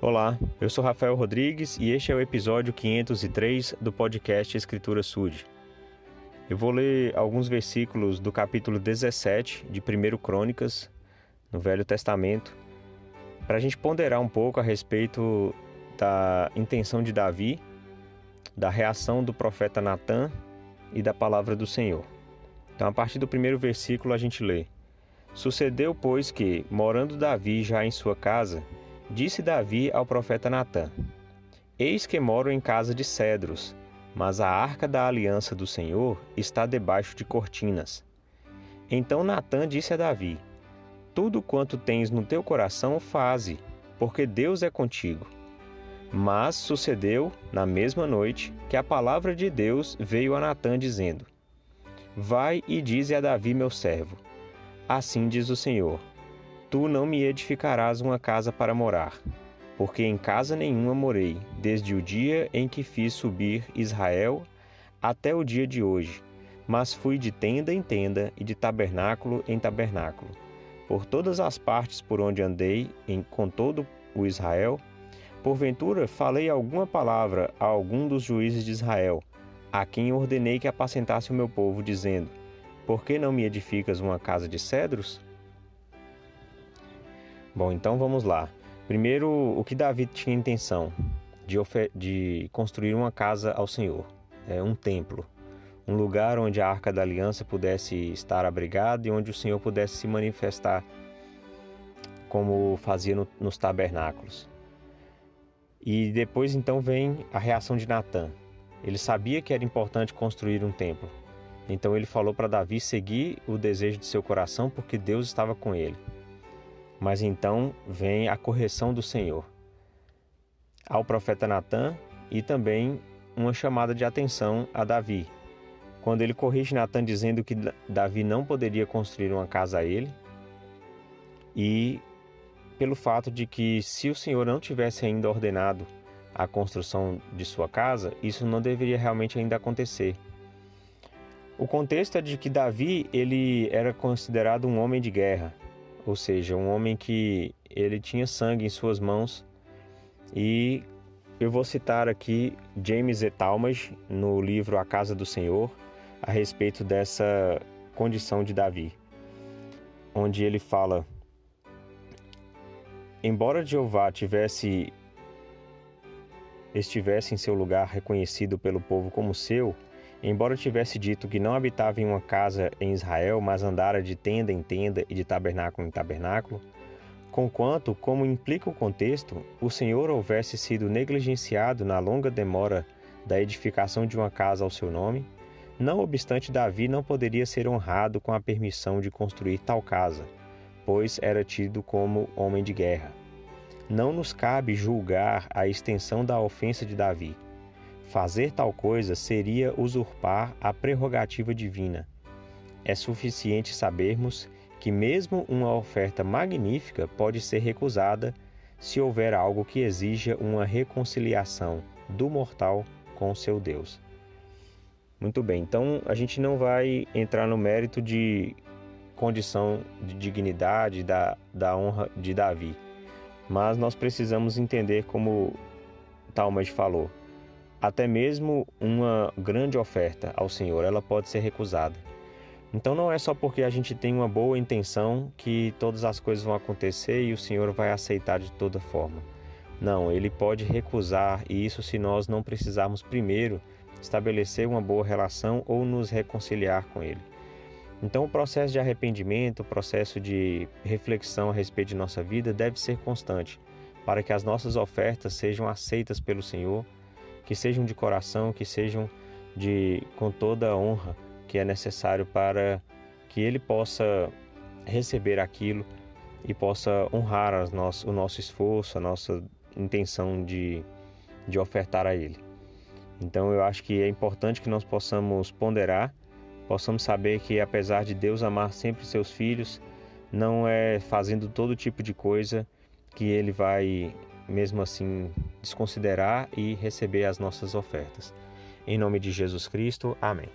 Olá, eu sou Rafael Rodrigues e este é o episódio 503 do podcast Escritura Sud. Eu vou ler alguns versículos do capítulo 17 de 1 Crônicas, no Velho Testamento, para a gente ponderar um pouco a respeito da intenção de Davi, da reação do profeta Natã e da palavra do Senhor. Então, a partir do primeiro versículo, a gente lê: Sucedeu, pois, que, morando Davi já em sua casa, Disse Davi ao profeta Natã: Eis que moro em casa de cedros, mas a arca da aliança do Senhor está debaixo de cortinas. Então Natã disse a Davi: Tudo quanto tens no teu coração, faze, porque Deus é contigo. Mas sucedeu, na mesma noite, que a palavra de Deus veio a Natã dizendo: Vai e dize a Davi, meu servo: Assim diz o Senhor: Tu não me edificarás uma casa para morar, porque em casa nenhuma morei, desde o dia em que fiz subir Israel até o dia de hoje, mas fui de tenda em tenda e de tabernáculo em tabernáculo. Por todas as partes por onde andei, em, com todo o Israel, porventura falei alguma palavra a algum dos juízes de Israel, a quem ordenei que apacentasse o meu povo, dizendo: Por que não me edificas uma casa de cedros? Bom, então vamos lá. Primeiro, o que Davi tinha intenção de, de construir uma casa ao Senhor, é um templo, um lugar onde a Arca da Aliança pudesse estar abrigada e onde o Senhor pudesse se manifestar como fazia no, nos tabernáculos. E depois então vem a reação de Natã. Ele sabia que era importante construir um templo. Então ele falou para Davi seguir o desejo de seu coração porque Deus estava com ele. Mas então vem a correção do Senhor ao profeta Natã e também uma chamada de atenção a Davi. Quando ele corrige Natã dizendo que Davi não poderia construir uma casa a ele, e pelo fato de que se o Senhor não tivesse ainda ordenado a construção de sua casa, isso não deveria realmente ainda acontecer. O contexto é de que Davi ele era considerado um homem de guerra, ou seja, um homem que ele tinha sangue em suas mãos. E eu vou citar aqui James E. Talmage no livro A Casa do Senhor a respeito dessa condição de Davi, onde ele fala: Embora Jeová tivesse estivesse em seu lugar reconhecido pelo povo como seu, Embora tivesse dito que não habitava em uma casa em Israel, mas andara de tenda em tenda e de tabernáculo em tabernáculo, conquanto, como implica o contexto, o Senhor houvesse sido negligenciado na longa demora da edificação de uma casa ao seu nome, não obstante Davi não poderia ser honrado com a permissão de construir tal casa, pois era tido como homem de guerra. Não nos cabe julgar a extensão da ofensa de Davi Fazer tal coisa seria usurpar a prerrogativa divina. É suficiente sabermos que, mesmo uma oferta magnífica pode ser recusada se houver algo que exija uma reconciliação do mortal com seu Deus. Muito bem, então a gente não vai entrar no mérito de condição de dignidade da, da honra de Davi, mas nós precisamos entender como Talmud falou até mesmo uma grande oferta ao Senhor, ela pode ser recusada. Então não é só porque a gente tem uma boa intenção que todas as coisas vão acontecer e o Senhor vai aceitar de toda forma. Não, ele pode recusar e isso se nós não precisarmos primeiro estabelecer uma boa relação ou nos reconciliar com ele. Então o processo de arrependimento, o processo de reflexão a respeito de nossa vida deve ser constante, para que as nossas ofertas sejam aceitas pelo Senhor que sejam de coração, que sejam de com toda a honra que é necessário para que ele possa receber aquilo e possa honrar nosso, o nosso esforço, a nossa intenção de, de ofertar a ele. Então eu acho que é importante que nós possamos ponderar, possamos saber que apesar de Deus amar sempre seus filhos, não é fazendo todo tipo de coisa que ele vai mesmo assim desconsiderar e receber as nossas ofertas. Em nome de Jesus Cristo, amém.